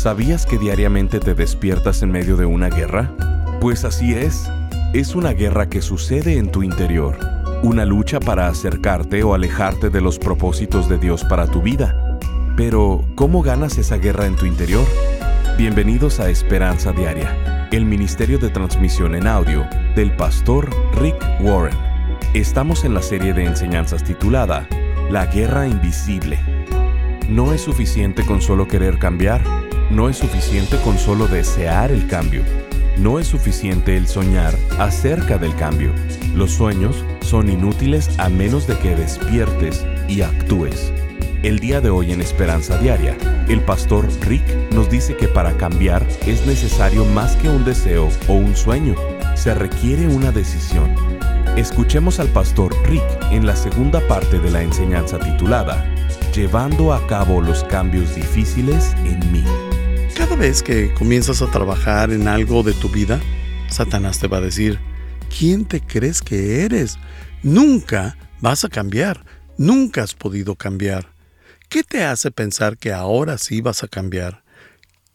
¿Sabías que diariamente te despiertas en medio de una guerra? Pues así es. Es una guerra que sucede en tu interior. Una lucha para acercarte o alejarte de los propósitos de Dios para tu vida. Pero, ¿cómo ganas esa guerra en tu interior? Bienvenidos a Esperanza Diaria, el Ministerio de Transmisión en Audio del pastor Rick Warren. Estamos en la serie de enseñanzas titulada La Guerra Invisible. No es suficiente con solo querer cambiar no es suficiente con solo desear el cambio. No es suficiente el soñar acerca del cambio. Los sueños son inútiles a menos de que despiertes y actúes. El día de hoy en Esperanza Diaria, el pastor Rick nos dice que para cambiar es necesario más que un deseo o un sueño, se requiere una decisión. Escuchemos al pastor Rick en la segunda parte de la enseñanza titulada Llevando a cabo los cambios difíciles en mí. Cada vez que comienzas a trabajar en algo de tu vida, Satanás te va a decir, ¿quién te crees que eres? Nunca vas a cambiar, nunca has podido cambiar. ¿Qué te hace pensar que ahora sí vas a cambiar?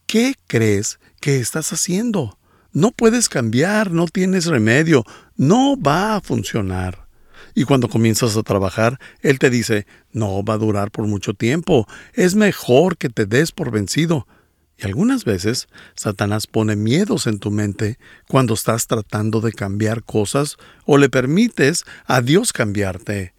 ¿Qué crees que estás haciendo? No puedes cambiar, no tienes remedio, no va a funcionar. Y cuando comienzas a trabajar, Él te dice, no va a durar por mucho tiempo, es mejor que te des por vencido. Y algunas veces Satanás pone miedos en tu mente cuando estás tratando de cambiar cosas o le permites a Dios cambiarte.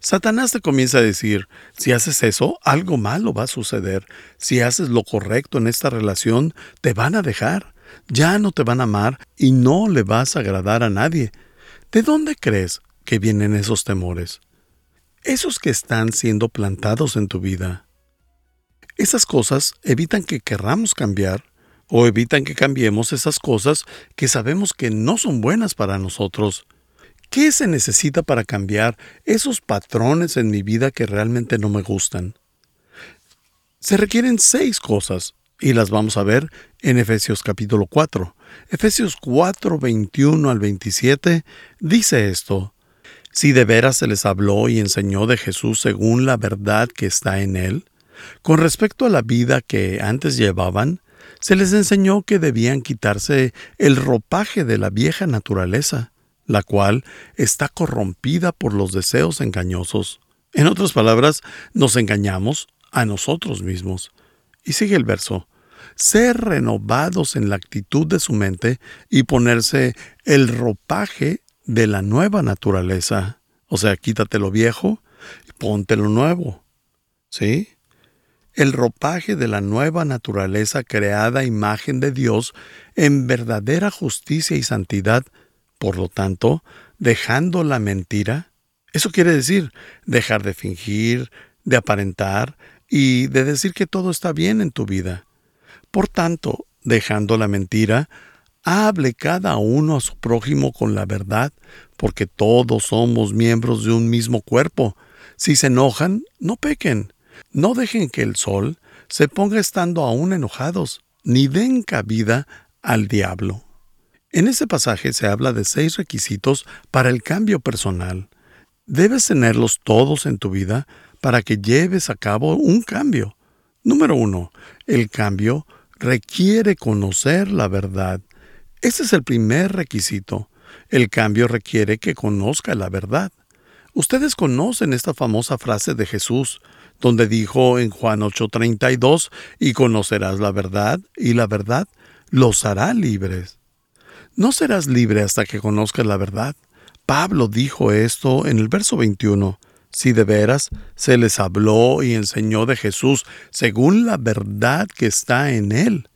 Satanás te comienza a decir, si haces eso, algo malo va a suceder. Si haces lo correcto en esta relación, te van a dejar. Ya no te van a amar y no le vas a agradar a nadie. ¿De dónde crees que vienen esos temores? Esos que están siendo plantados en tu vida. Esas cosas evitan que querramos cambiar o evitan que cambiemos esas cosas que sabemos que no son buenas para nosotros. ¿Qué se necesita para cambiar esos patrones en mi vida que realmente no me gustan? Se requieren seis cosas y las vamos a ver en Efesios capítulo 4. Efesios 4, 21 al 27 dice esto. Si de veras se les habló y enseñó de Jesús según la verdad que está en él, con respecto a la vida que antes llevaban, se les enseñó que debían quitarse el ropaje de la vieja naturaleza, la cual está corrompida por los deseos engañosos. En otras palabras, nos engañamos a nosotros mismos. Y sigue el verso. Ser renovados en la actitud de su mente y ponerse el ropaje de la nueva naturaleza. O sea, quítate lo viejo y ponte lo nuevo. ¿Sí? El ropaje de la nueva naturaleza creada imagen de Dios en verdadera justicia y santidad, por lo tanto, dejando la mentira. Eso quiere decir dejar de fingir, de aparentar y de decir que todo está bien en tu vida. Por tanto, dejando la mentira, hable cada uno a su prójimo con la verdad, porque todos somos miembros de un mismo cuerpo. Si se enojan, no pequen. No dejen que el sol se ponga estando aún enojados, ni den cabida al diablo. En ese pasaje se habla de seis requisitos para el cambio personal. Debes tenerlos todos en tu vida para que lleves a cabo un cambio. Número uno, el cambio requiere conocer la verdad. Ese es el primer requisito. El cambio requiere que conozca la verdad. Ustedes conocen esta famosa frase de Jesús, donde dijo en Juan 8:32, y conocerás la verdad, y la verdad los hará libres. No serás libre hasta que conozcas la verdad. Pablo dijo esto en el verso 21. Si de veras se les habló y enseñó de Jesús según la verdad que está en él.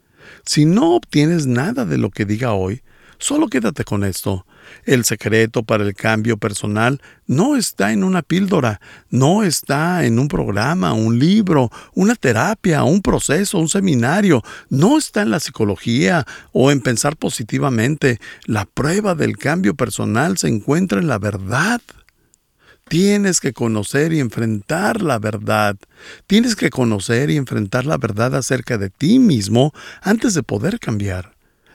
Si no obtienes nada de lo que diga hoy, solo quédate con esto. El secreto para el cambio personal no está en una píldora, no está en un programa, un libro, una terapia, un proceso, un seminario, no está en la psicología o en pensar positivamente. La prueba del cambio personal se encuentra en la verdad. Tienes que conocer y enfrentar la verdad. Tienes que conocer y enfrentar la verdad acerca de ti mismo antes de poder cambiar.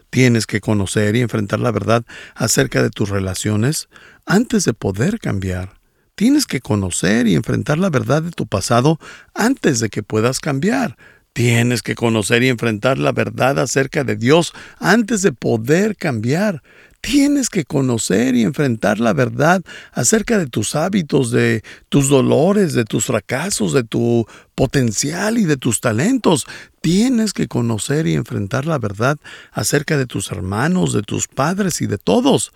Tienes que conocer y enfrentar la verdad acerca de tus relaciones antes de poder cambiar. Tienes que conocer y enfrentar la verdad de tu pasado antes de que puedas cambiar. Tienes que conocer y enfrentar la verdad acerca de Dios antes de poder cambiar. Tienes que conocer y enfrentar la verdad acerca de tus hábitos, de tus dolores, de tus fracasos, de tu potencial y de tus talentos. Tienes que conocer y enfrentar la verdad acerca de tus hermanos, de tus padres y de todos.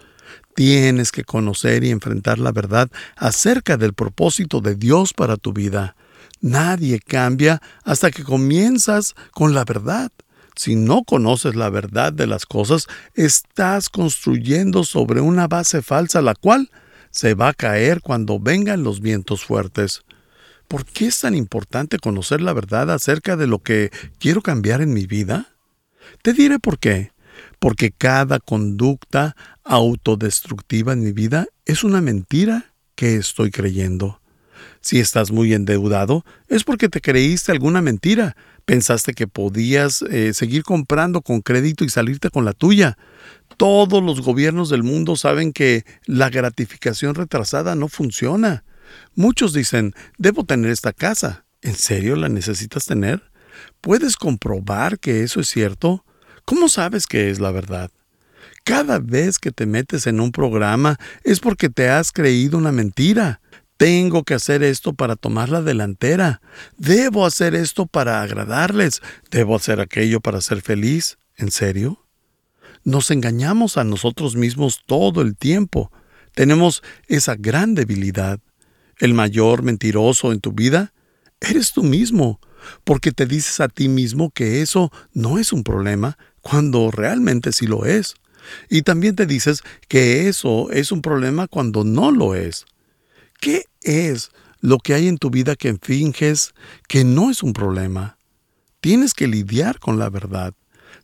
Tienes que conocer y enfrentar la verdad acerca del propósito de Dios para tu vida. Nadie cambia hasta que comienzas con la verdad. Si no conoces la verdad de las cosas, estás construyendo sobre una base falsa, la cual se va a caer cuando vengan los vientos fuertes. ¿Por qué es tan importante conocer la verdad acerca de lo que quiero cambiar en mi vida? Te diré por qué. Porque cada conducta autodestructiva en mi vida es una mentira que estoy creyendo. Si estás muy endeudado, es porque te creíste alguna mentira. Pensaste que podías eh, seguir comprando con crédito y salirte con la tuya. Todos los gobiernos del mundo saben que la gratificación retrasada no funciona. Muchos dicen, debo tener esta casa. ¿En serio la necesitas tener? ¿Puedes comprobar que eso es cierto? ¿Cómo sabes que es la verdad? Cada vez que te metes en un programa es porque te has creído una mentira. Tengo que hacer esto para tomar la delantera. Debo hacer esto para agradarles. Debo hacer aquello para ser feliz. ¿En serio? Nos engañamos a nosotros mismos todo el tiempo. Tenemos esa gran debilidad. El mayor mentiroso en tu vida eres tú mismo, porque te dices a ti mismo que eso no es un problema, cuando realmente sí lo es. Y también te dices que eso es un problema cuando no lo es. ¿Qué es lo que hay en tu vida que finges que no es un problema? Tienes que lidiar con la verdad.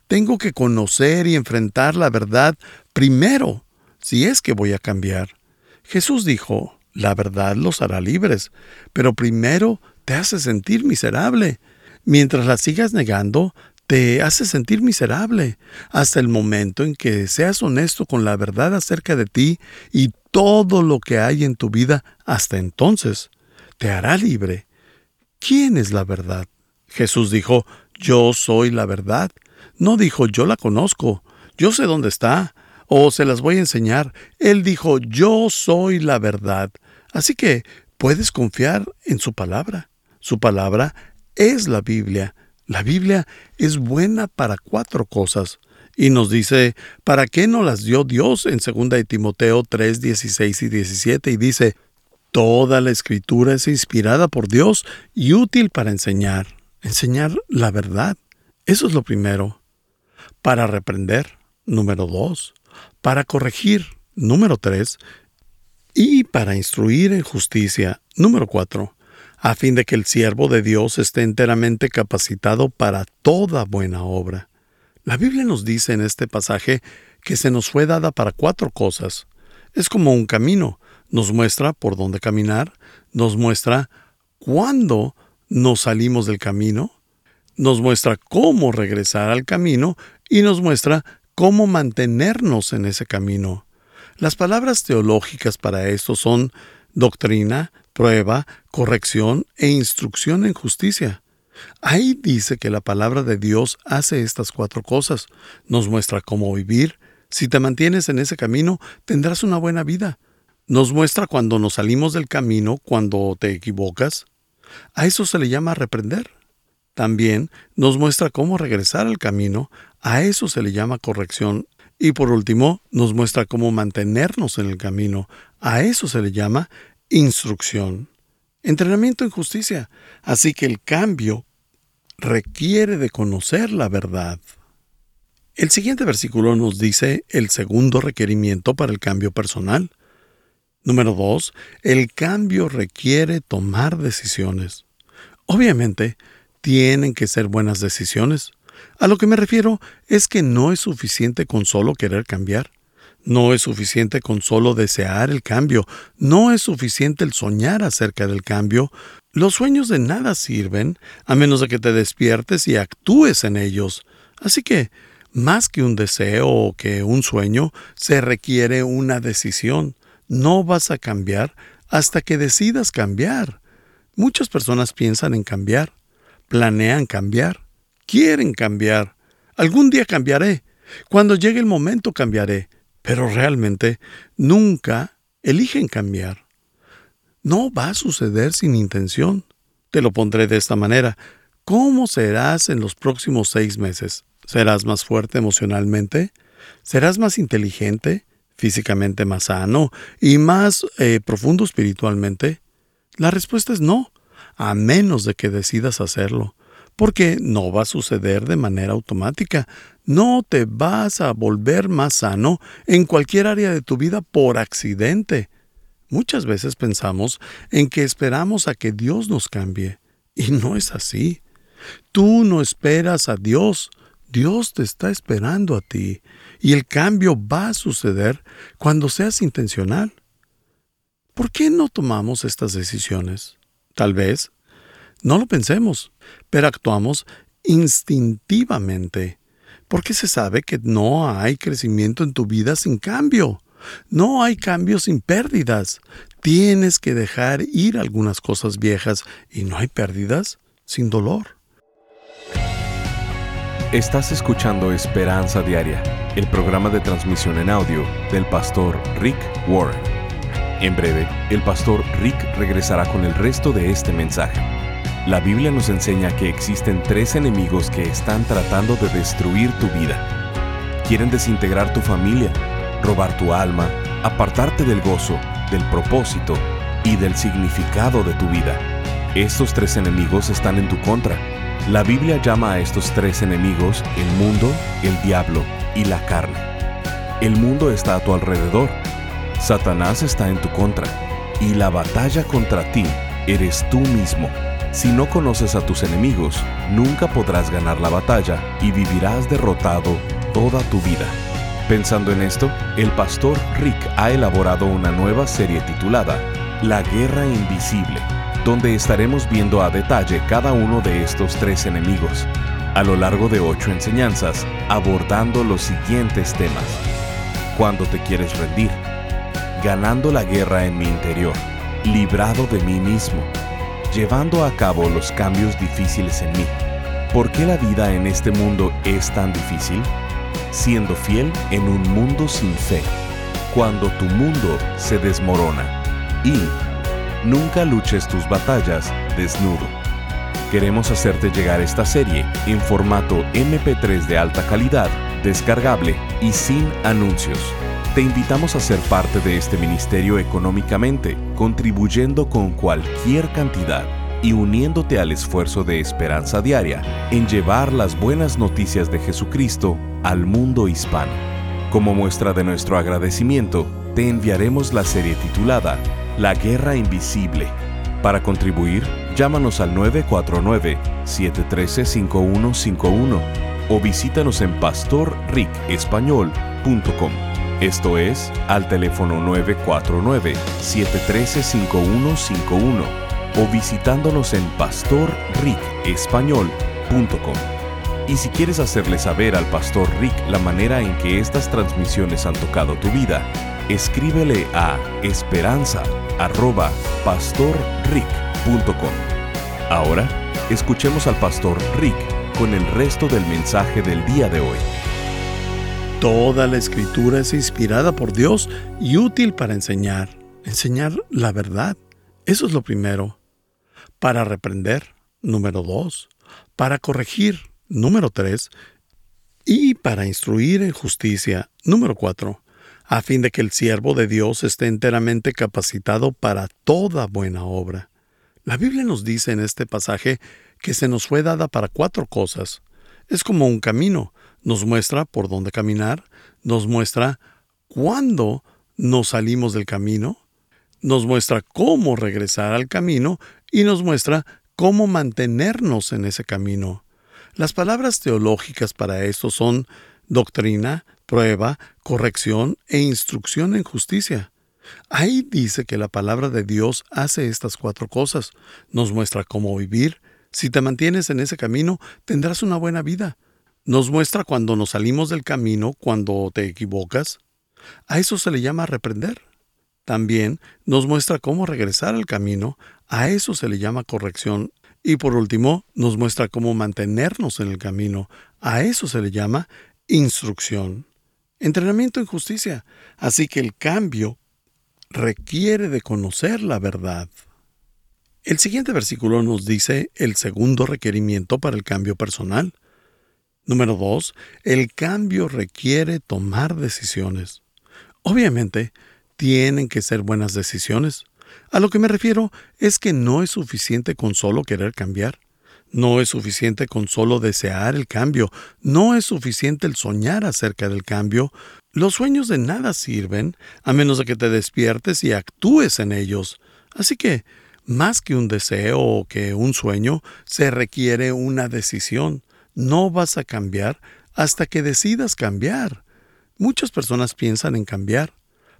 Tengo que conocer y enfrentar la verdad primero, si es que voy a cambiar. Jesús dijo, la verdad los hará libres, pero primero te hace sentir miserable. Mientras la sigas negando, te hace sentir miserable hasta el momento en que seas honesto con la verdad acerca de ti y todo lo que hay en tu vida hasta entonces te hará libre. ¿Quién es la verdad? Jesús dijo, yo soy la verdad. No dijo, yo la conozco, yo sé dónde está, o se las voy a enseñar. Él dijo, yo soy la verdad. Así que puedes confiar en su palabra. Su palabra es la Biblia la Biblia es buena para cuatro cosas. Y nos dice, ¿para qué no las dio Dios en 2 de Timoteo 3, 16 y 17? Y dice, Toda la escritura es inspirada por Dios y útil para enseñar. Enseñar la verdad. Eso es lo primero. Para reprender. Número dos. Para corregir. Número tres. Y para instruir en justicia. Número cuatro a fin de que el siervo de Dios esté enteramente capacitado para toda buena obra. La Biblia nos dice en este pasaje que se nos fue dada para cuatro cosas. Es como un camino. Nos muestra por dónde caminar, nos muestra cuándo nos salimos del camino, nos muestra cómo regresar al camino y nos muestra cómo mantenernos en ese camino. Las palabras teológicas para esto son doctrina, prueba, corrección e instrucción en justicia. Ahí dice que la palabra de Dios hace estas cuatro cosas. Nos muestra cómo vivir. Si te mantienes en ese camino, tendrás una buena vida. Nos muestra cuando nos salimos del camino, cuando te equivocas. A eso se le llama reprender. También nos muestra cómo regresar al camino. A eso se le llama corrección. Y por último, nos muestra cómo mantenernos en el camino. A eso se le llama instrucción, entrenamiento en justicia. Así que el cambio requiere de conocer la verdad. El siguiente versículo nos dice el segundo requerimiento para el cambio personal. Número dos, el cambio requiere tomar decisiones. Obviamente, tienen que ser buenas decisiones. A lo que me refiero es que no es suficiente con solo querer cambiar. No es suficiente con solo desear el cambio, no es suficiente el soñar acerca del cambio. Los sueños de nada sirven a menos de que te despiertes y actúes en ellos. Así que, más que un deseo o que un sueño, se requiere una decisión. No vas a cambiar hasta que decidas cambiar. Muchas personas piensan en cambiar, planean cambiar, quieren cambiar. Algún día cambiaré. Cuando llegue el momento cambiaré. Pero realmente nunca eligen cambiar. No va a suceder sin intención. Te lo pondré de esta manera. ¿Cómo serás en los próximos seis meses? ¿Serás más fuerte emocionalmente? ¿Serás más inteligente? ¿Físicamente más sano? ¿Y más eh, profundo espiritualmente? La respuesta es no, a menos de que decidas hacerlo, porque no va a suceder de manera automática. No te vas a volver más sano en cualquier área de tu vida por accidente. Muchas veces pensamos en que esperamos a que Dios nos cambie, y no es así. Tú no esperas a Dios, Dios te está esperando a ti, y el cambio va a suceder cuando seas intencional. ¿Por qué no tomamos estas decisiones? Tal vez no lo pensemos, pero actuamos instintivamente, porque se sabe que no hay crecimiento en tu vida sin cambio. No hay cambio sin pérdidas. Tienes que dejar ir algunas cosas viejas y no hay pérdidas sin dolor. Estás escuchando Esperanza Diaria, el programa de transmisión en audio del pastor Rick Warren. En breve, el pastor Rick regresará con el resto de este mensaje. La Biblia nos enseña que existen tres enemigos que están tratando de destruir tu vida. Quieren desintegrar tu familia, robar tu alma, apartarte del gozo, del propósito y del significado de tu vida. Estos tres enemigos están en tu contra. La Biblia llama a estos tres enemigos el mundo, el diablo y la carne. El mundo está a tu alrededor Satanás está en tu contra y la batalla contra ti eres tú mismo. Si no conoces a tus enemigos, nunca podrás ganar la batalla y vivirás derrotado toda tu vida. Pensando en esto, el pastor Rick ha elaborado una nueva serie titulada La Guerra Invisible, donde estaremos viendo a detalle cada uno de estos tres enemigos, a lo largo de ocho enseñanzas, abordando los siguientes temas. Cuando te quieres rendir, ganando la guerra en mi interior, librado de mí mismo, llevando a cabo los cambios difíciles en mí. ¿Por qué la vida en este mundo es tan difícil? Siendo fiel en un mundo sin fe, cuando tu mundo se desmorona. Y nunca luches tus batallas desnudo. Queremos hacerte llegar esta serie en formato MP3 de alta calidad, descargable y sin anuncios te invitamos a ser parte de este ministerio económicamente, contribuyendo con cualquier cantidad y uniéndote al esfuerzo de esperanza diaria en llevar las buenas noticias de Jesucristo al mundo hispano. Como muestra de nuestro agradecimiento, te enviaremos la serie titulada La Guerra Invisible. Para contribuir, llámanos al 949-713-5151 o visítanos en pastorricespañol.com. Esto es al teléfono 949-713-5151 o visitándonos en pastorricespañol.com. Y si quieres hacerle saber al Pastor Rick la manera en que estas transmisiones han tocado tu vida, escríbele a esperanza.pastorrick.com. Ahora, escuchemos al Pastor Rick con el resto del mensaje del día de hoy. Toda la escritura es inspirada por Dios y útil para enseñar, enseñar la verdad. Eso es lo primero. Para reprender, número dos. Para corregir, número tres. Y para instruir en justicia, número cuatro. A fin de que el siervo de Dios esté enteramente capacitado para toda buena obra. La Biblia nos dice en este pasaje que se nos fue dada para cuatro cosas. Es como un camino nos muestra por dónde caminar, nos muestra cuándo nos salimos del camino, nos muestra cómo regresar al camino y nos muestra cómo mantenernos en ese camino. Las palabras teológicas para esto son doctrina, prueba, corrección e instrucción en justicia. Ahí dice que la palabra de Dios hace estas cuatro cosas. Nos muestra cómo vivir. Si te mantienes en ese camino, tendrás una buena vida nos muestra cuando nos salimos del camino, cuando te equivocas. A eso se le llama reprender. También nos muestra cómo regresar al camino, a eso se le llama corrección. Y por último, nos muestra cómo mantenernos en el camino. A eso se le llama instrucción. Entrenamiento en justicia. Así que el cambio requiere de conocer la verdad. El siguiente versículo nos dice el segundo requerimiento para el cambio personal. Número dos, el cambio requiere tomar decisiones. Obviamente, tienen que ser buenas decisiones. A lo que me refiero es que no es suficiente con solo querer cambiar. No es suficiente con solo desear el cambio. No es suficiente el soñar acerca del cambio. Los sueños de nada sirven a menos de que te despiertes y actúes en ellos. Así que, más que un deseo o que un sueño, se requiere una decisión. No vas a cambiar hasta que decidas cambiar. Muchas personas piensan en cambiar,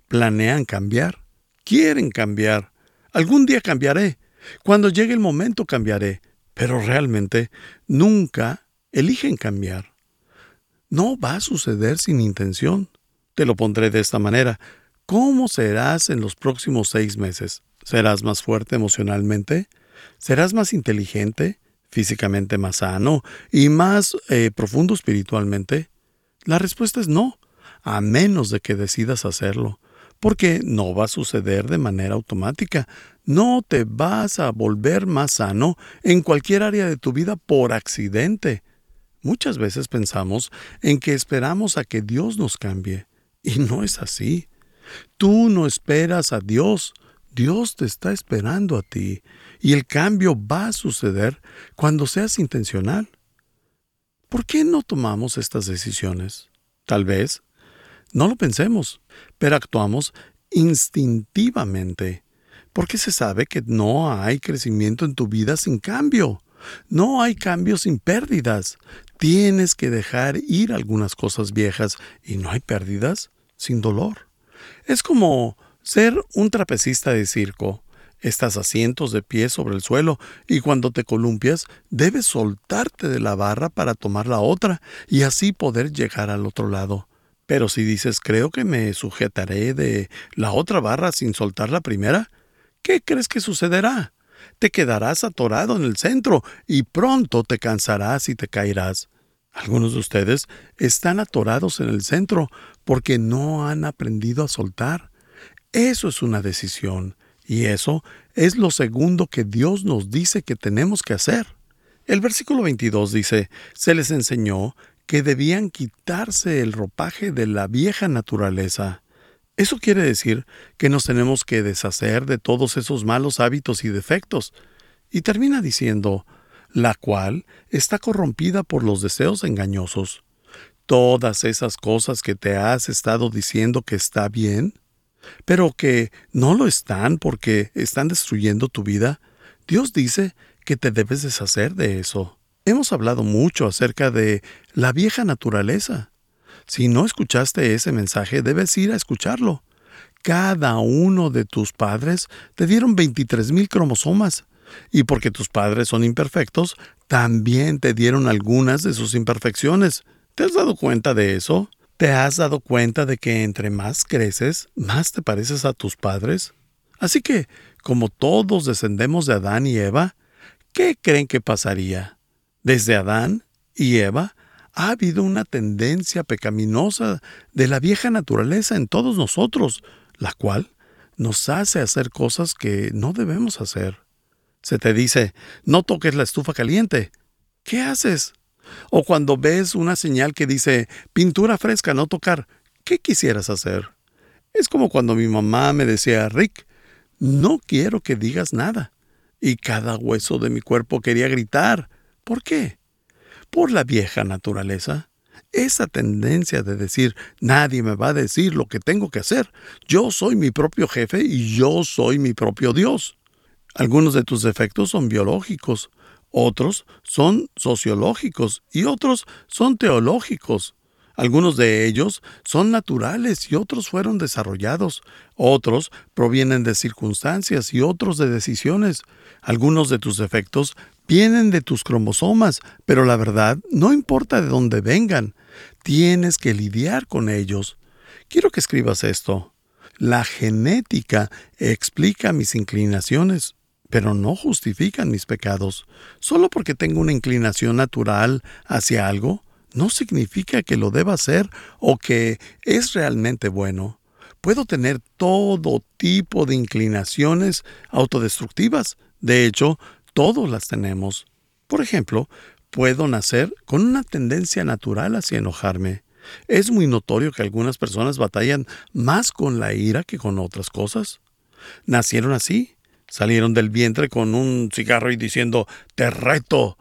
planean cambiar, quieren cambiar. Algún día cambiaré. Cuando llegue el momento cambiaré. Pero realmente nunca eligen cambiar. No va a suceder sin intención. Te lo pondré de esta manera. ¿Cómo serás en los próximos seis meses? ¿Serás más fuerte emocionalmente? ¿Serás más inteligente? ¿Físicamente más sano? ¿Y más eh, profundo espiritualmente? La respuesta es no, a menos de que decidas hacerlo porque no va a suceder de manera automática. No te vas a volver más sano en cualquier área de tu vida por accidente. Muchas veces pensamos en que esperamos a que Dios nos cambie, y no es así. Tú no esperas a Dios, Dios te está esperando a ti, y el cambio va a suceder cuando seas intencional. ¿Por qué no tomamos estas decisiones? Tal vez no lo pensemos, pero actuamos instintivamente, porque se sabe que no hay crecimiento en tu vida sin cambio. No hay cambio sin pérdidas. Tienes que dejar ir algunas cosas viejas y no hay pérdidas sin dolor. Es como ser un trapecista de circo. Estás a cientos de pies sobre el suelo y cuando te columpias debes soltarte de la barra para tomar la otra y así poder llegar al otro lado. Pero si dices, creo que me sujetaré de la otra barra sin soltar la primera, ¿qué crees que sucederá? Te quedarás atorado en el centro y pronto te cansarás y te caerás. Algunos de ustedes están atorados en el centro porque no han aprendido a soltar. Eso es una decisión y eso es lo segundo que Dios nos dice que tenemos que hacer. El versículo 22 dice, se les enseñó que debían quitarse el ropaje de la vieja naturaleza. Eso quiere decir que nos tenemos que deshacer de todos esos malos hábitos y defectos. Y termina diciendo, la cual está corrompida por los deseos engañosos. Todas esas cosas que te has estado diciendo que está bien, pero que no lo están porque están destruyendo tu vida, Dios dice que te debes deshacer de eso. Hemos hablado mucho acerca de la vieja naturaleza. Si no escuchaste ese mensaje, debes ir a escucharlo. Cada uno de tus padres te dieron 23 mil cromosomas. Y porque tus padres son imperfectos, también te dieron algunas de sus imperfecciones. ¿Te has dado cuenta de eso? ¿Te has dado cuenta de que entre más creces, más te pareces a tus padres? Así que, como todos descendemos de Adán y Eva, ¿qué creen que pasaría? Desde Adán y Eva ha habido una tendencia pecaminosa de la vieja naturaleza en todos nosotros, la cual nos hace hacer cosas que no debemos hacer. Se te dice, no toques la estufa caliente. ¿Qué haces? O cuando ves una señal que dice, pintura fresca, no tocar, ¿qué quisieras hacer? Es como cuando mi mamá me decía, Rick, no quiero que digas nada. Y cada hueso de mi cuerpo quería gritar. ¿Por qué? Por la vieja naturaleza. Esa tendencia de decir, nadie me va a decir lo que tengo que hacer. Yo soy mi propio jefe y yo soy mi propio Dios. Algunos de tus defectos son biológicos, otros son sociológicos y otros son teológicos. Algunos de ellos son naturales y otros fueron desarrollados. Otros provienen de circunstancias y otros de decisiones. Algunos de tus defectos vienen de tus cromosomas, pero la verdad no importa de dónde vengan. Tienes que lidiar con ellos. Quiero que escribas esto. La genética explica mis inclinaciones, pero no justifican mis pecados. Solo porque tengo una inclinación natural hacia algo, no significa que lo deba hacer o que es realmente bueno. Puedo tener todo tipo de inclinaciones autodestructivas. De hecho, todos las tenemos. Por ejemplo, puedo nacer con una tendencia natural hacia enojarme. Es muy notorio que algunas personas batallan más con la ira que con otras cosas. Nacieron así, salieron del vientre con un cigarro y diciendo, te reto.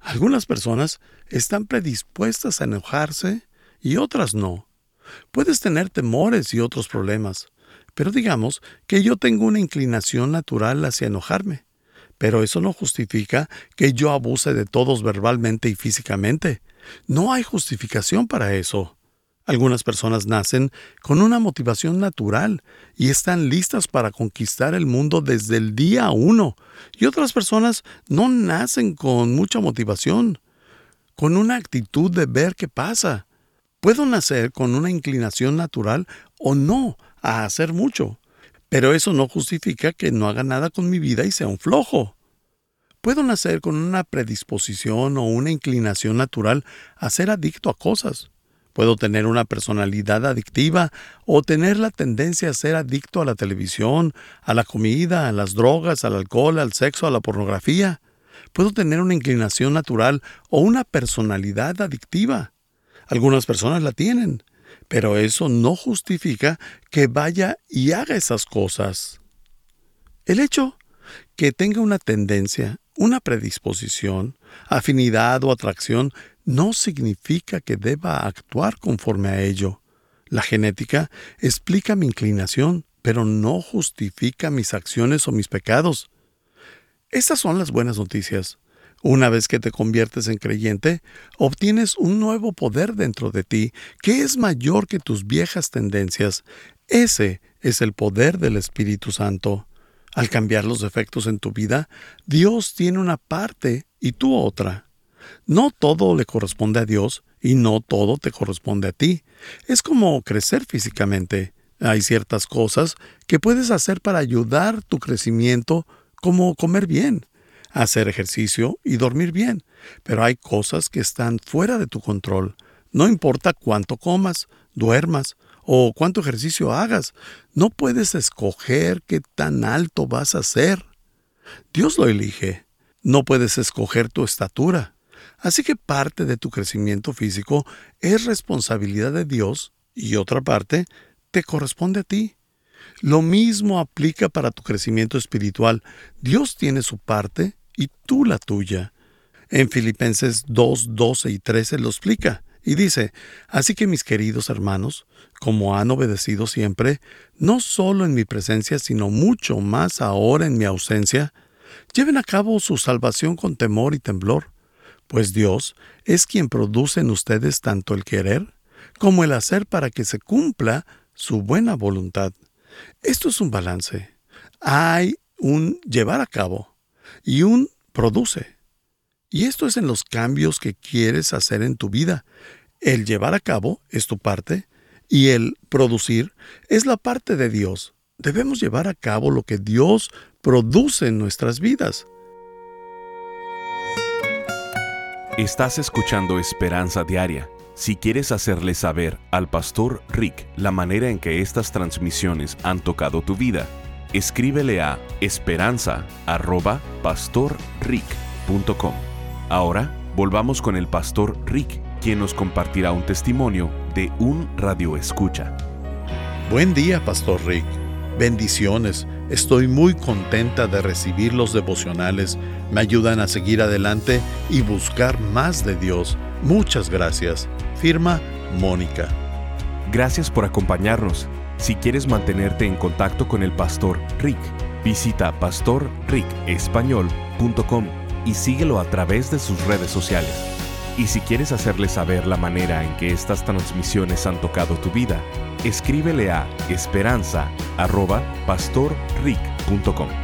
Algunas personas están predispuestas a enojarse y otras no. Puedes tener temores y otros problemas, pero digamos que yo tengo una inclinación natural hacia enojarme. Pero eso no justifica que yo abuse de todos verbalmente y físicamente. No hay justificación para eso. Algunas personas nacen con una motivación natural y están listas para conquistar el mundo desde el día uno, y otras personas no nacen con mucha motivación, con una actitud de ver qué pasa. Puedo nacer con una inclinación natural o no a hacer mucho, pero eso no justifica que no haga nada con mi vida y sea un flojo. Puedo nacer con una predisposición o una inclinación natural a ser adicto a cosas Puedo tener una personalidad adictiva o tener la tendencia a ser adicto a la televisión, a la comida, a las drogas, al alcohol, al sexo, a la pornografía. Puedo tener una inclinación natural o una personalidad adictiva. Algunas personas la tienen, pero eso no justifica que vaya y haga esas cosas. El hecho que tenga una tendencia, una predisposición, afinidad o atracción no significa que deba actuar conforme a ello. La genética explica mi inclinación, pero no justifica mis acciones o mis pecados. Estas son las buenas noticias. Una vez que te conviertes en creyente, obtienes un nuevo poder dentro de ti que es mayor que tus viejas tendencias. Ese es el poder del Espíritu Santo. Al cambiar los efectos en tu vida, Dios tiene una parte y tú otra. No todo le corresponde a Dios y no todo te corresponde a ti. Es como crecer físicamente. Hay ciertas cosas que puedes hacer para ayudar tu crecimiento, como comer bien, hacer ejercicio y dormir bien. Pero hay cosas que están fuera de tu control. No importa cuánto comas, duermas o cuánto ejercicio hagas, no puedes escoger qué tan alto vas a ser. Dios lo elige. No puedes escoger tu estatura. Así que parte de tu crecimiento físico es responsabilidad de Dios y otra parte te corresponde a ti. Lo mismo aplica para tu crecimiento espiritual. Dios tiene su parte y tú la tuya. En Filipenses 2, 12 y 13 lo explica y dice, Así que mis queridos hermanos, como han obedecido siempre, no solo en mi presencia, sino mucho más ahora en mi ausencia, lleven a cabo su salvación con temor y temblor pues Dios es quien produce en ustedes tanto el querer como el hacer para que se cumpla su buena voluntad. Esto es un balance. Hay un llevar a cabo y un produce. Y esto es en los cambios que quieres hacer en tu vida. El llevar a cabo es tu parte y el producir es la parte de Dios. Debemos llevar a cabo lo que Dios produce en nuestras vidas. Estás escuchando Esperanza Diaria. Si quieres hacerle saber al pastor Rick la manera en que estas transmisiones han tocado tu vida, escríbele a esperanza.pastorrick.com. Ahora volvamos con el pastor Rick, quien nos compartirá un testimonio de un radio escucha. Buen día, pastor Rick. Bendiciones. Estoy muy contenta de recibir los devocionales. Me ayudan a seguir adelante y buscar más de Dios. Muchas gracias. Firma Mónica. Gracias por acompañarnos. Si quieres mantenerte en contacto con el pastor Rick, visita pastorricespañol.com y síguelo a través de sus redes sociales. Y si quieres hacerle saber la manera en que estas transmisiones han tocado tu vida, escríbele a esperanza.pastorrick.com.